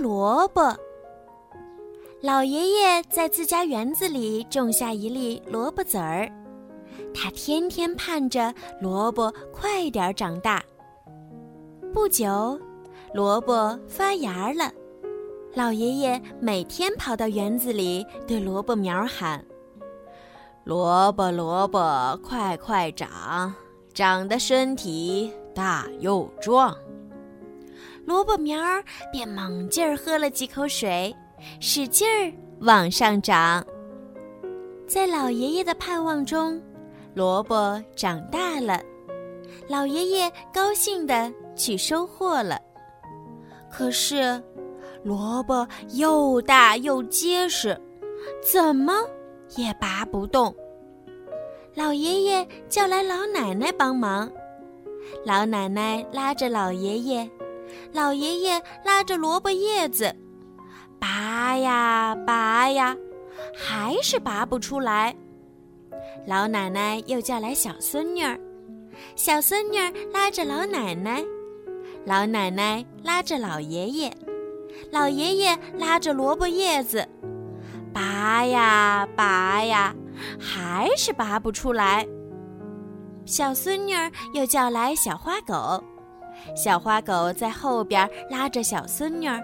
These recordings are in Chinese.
萝卜。老爷爷在自家园子里种下一粒萝卜籽儿，他天天盼着萝卜快点长大。不久，萝卜发芽了。老爷爷每天跑到园子里，对萝卜苗喊：“萝卜，萝卜，快快长，长得身体大又壮。”萝卜苗儿便猛劲儿喝了几口水，使劲儿往上长。在老爷爷的盼望中，萝卜长大了。老爷爷高兴地去收获了。可是，萝卜又大又结实，怎么也拔不动。老爷爷叫来老奶奶帮忙，老奶奶拉着老爷爷，老爷爷拉着萝卜叶子，拔呀拔呀，还是拔不出来。老奶奶又叫来小孙女儿，小孙女儿拉着老奶奶，老奶奶拉着老爷爷。老爷爷拉着萝卜叶子，拔呀拔呀，还是拔不出来。小孙女儿又叫来小花狗，小花狗在后边拉着小孙女儿，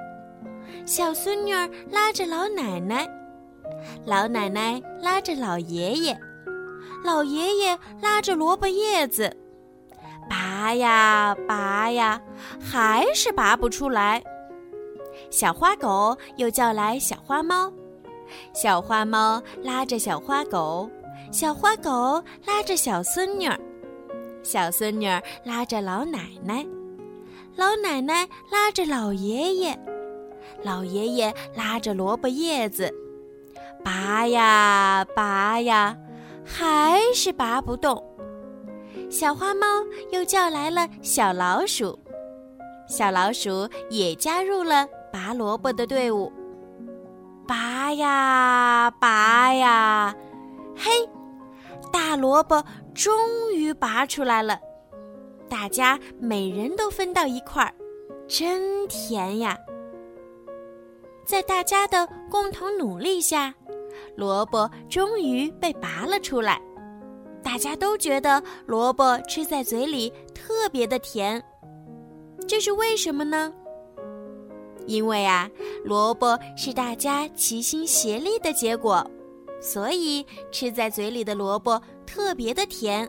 小孙女儿拉着老奶奶，老奶奶拉着老爷爷，老爷爷拉着萝卜叶子，拔呀拔呀，还是拔不出来。小花狗又叫来小花猫，小花猫拉着小花狗，小花狗拉着小孙女儿，小孙女儿拉着老奶奶，老奶奶拉着老爷爷，老爷爷拉着萝卜叶子，拔呀拔呀，还是拔不动。小花猫又叫来了小老鼠，小老鼠也加入了。拔萝卜的队伍，拔呀拔呀，嘿，大萝卜终于拔出来了。大家每人都分到一块儿，真甜呀！在大家的共同努力下，萝卜终于被拔了出来。大家都觉得萝卜吃在嘴里特别的甜，这是为什么呢？因为啊，萝卜是大家齐心协力的结果，所以吃在嘴里的萝卜特别的甜。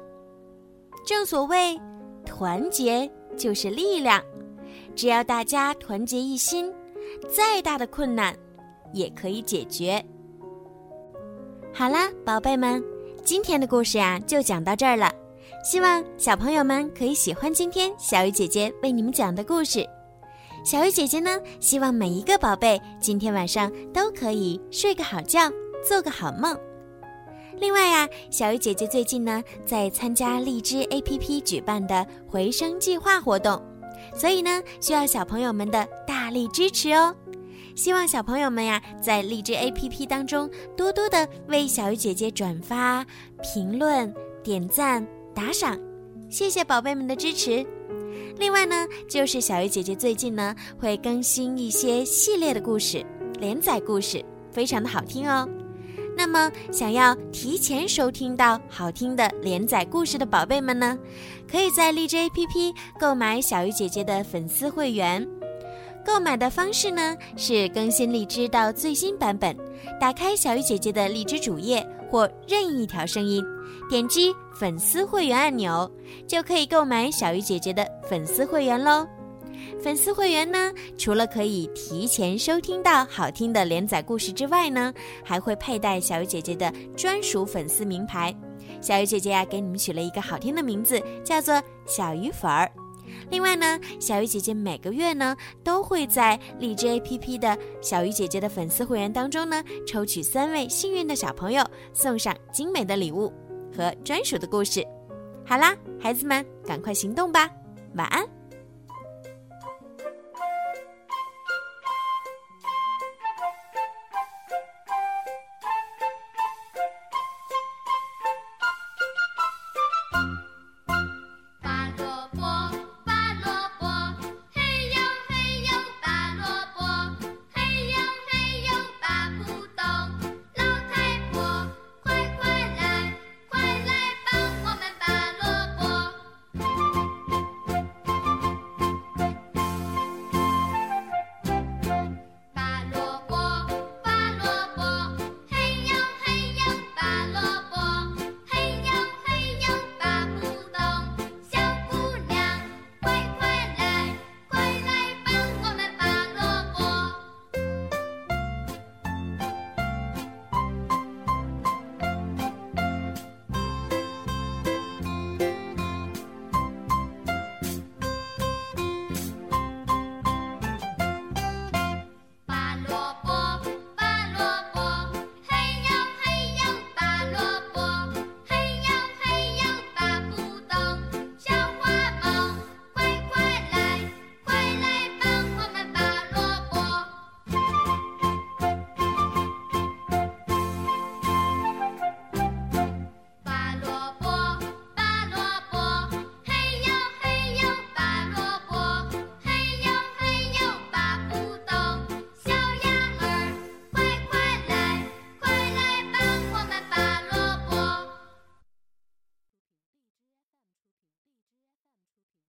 正所谓，团结就是力量，只要大家团结一心，再大的困难也可以解决。好啦，宝贝们，今天的故事呀就讲到这儿了，希望小朋友们可以喜欢今天小鱼姐姐为你们讲的故事。小鱼姐姐呢，希望每一个宝贝今天晚上都可以睡个好觉，做个好梦。另外呀，小鱼姐姐最近呢在参加荔枝 APP 举办的回声计划活动，所以呢需要小朋友们的大力支持哦。希望小朋友们呀在荔枝 APP 当中多多的为小鱼姐姐转发、评论、点赞、打赏，谢谢宝贝们的支持。另外呢，就是小鱼姐姐最近呢会更新一些系列的故事，连载故事，非常的好听哦。那么想要提前收听到好听的连载故事的宝贝们呢，可以在荔枝 APP 购买小鱼姐姐的粉丝会员。购买的方式呢是更新荔枝到最新版本，打开小鱼姐姐的荔枝主页或任意一条声音。点击粉丝会员按钮，就可以购买小鱼姐姐的粉丝会员喽。粉丝会员呢，除了可以提前收听到好听的连载故事之外呢，还会佩戴小鱼姐姐的专属粉丝名牌。小鱼姐姐呀，给你们取了一个好听的名字，叫做小鱼粉儿。另外呢，小鱼姐姐每个月呢，都会在荔枝 APP 的小鱼姐姐的粉丝会员当中呢，抽取三位幸运的小朋友，送上精美的礼物。和专属的故事，好啦，孩子们，赶快行动吧，晚安。